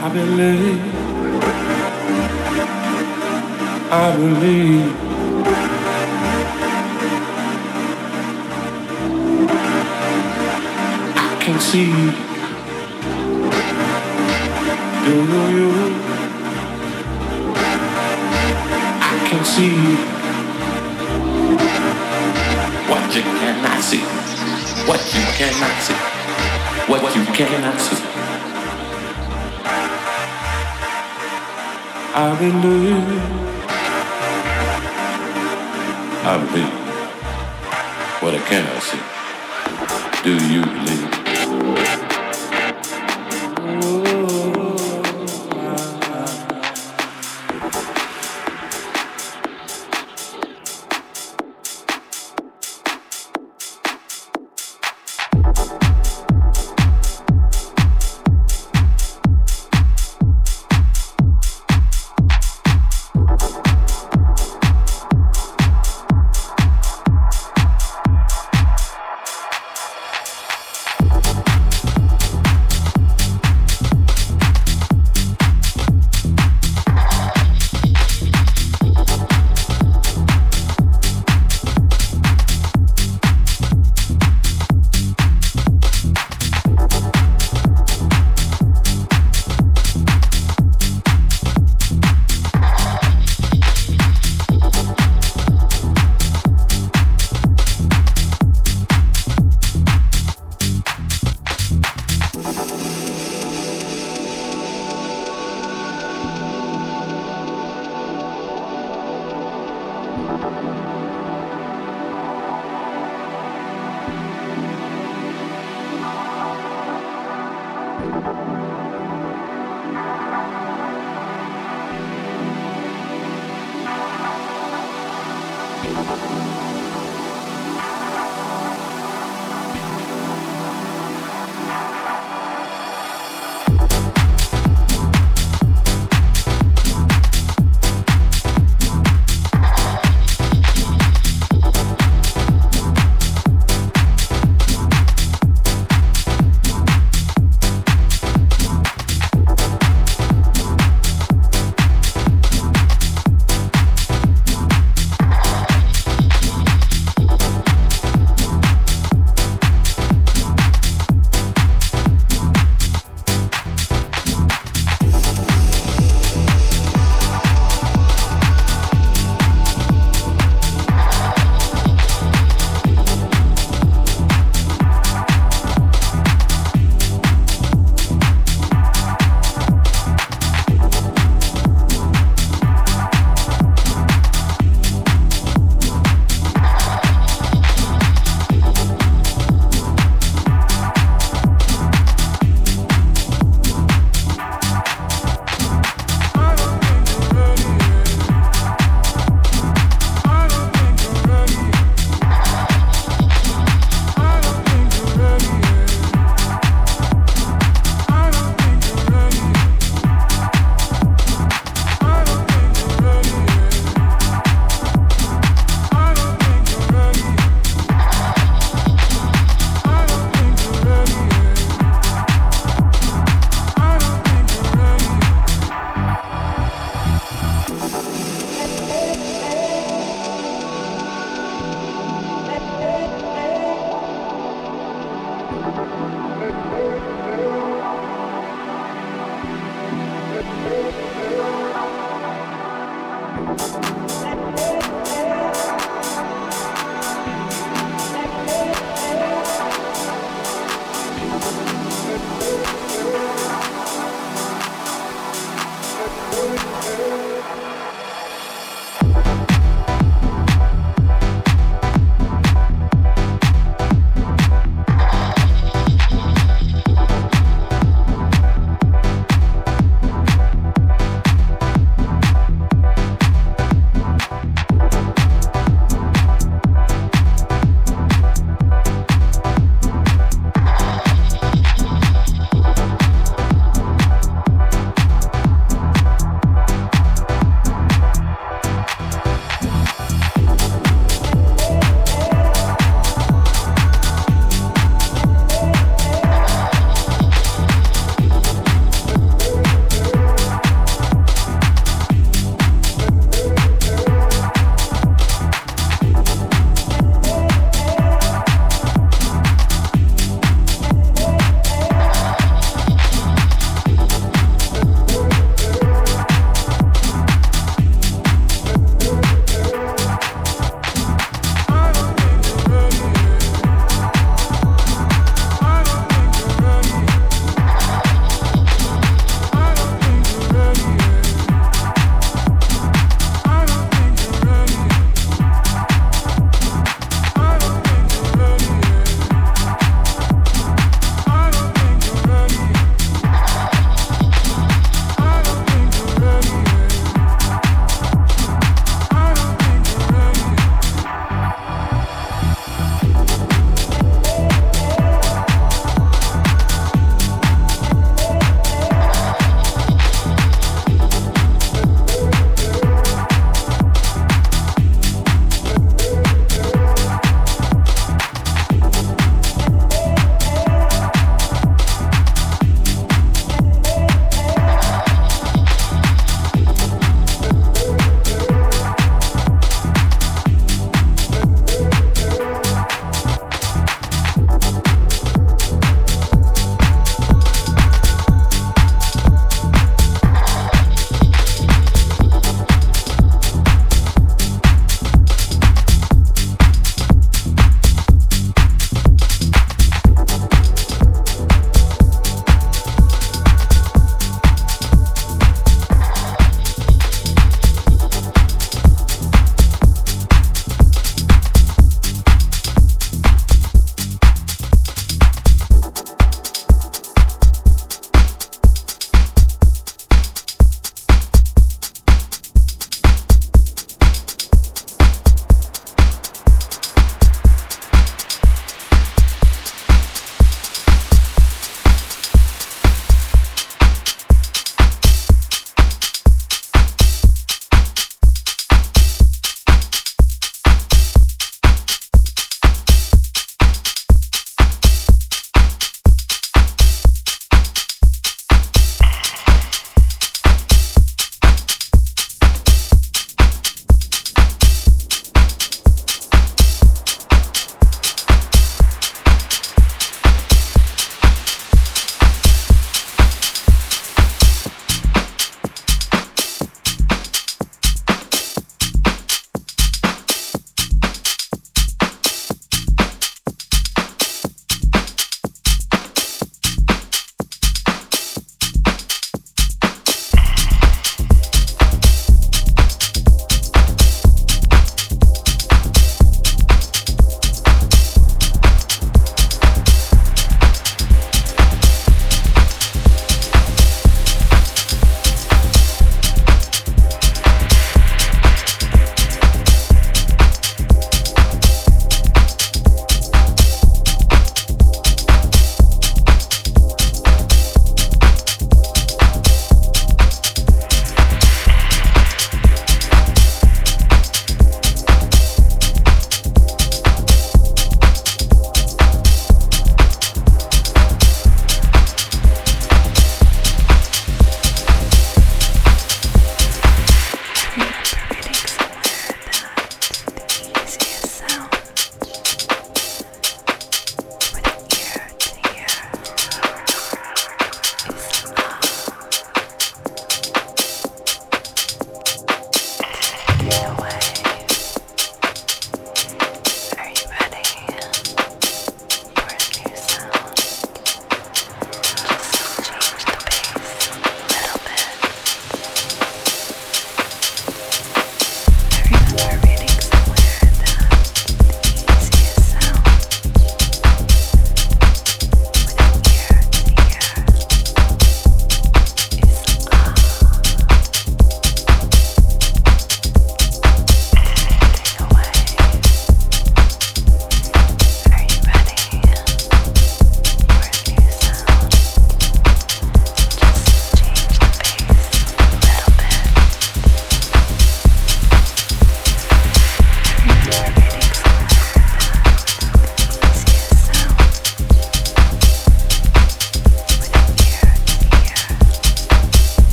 I believe, I believe. I can see. Do you? I can see What you cannot see. What you cannot see. I believe. I believe what I cannot see. Do you believe?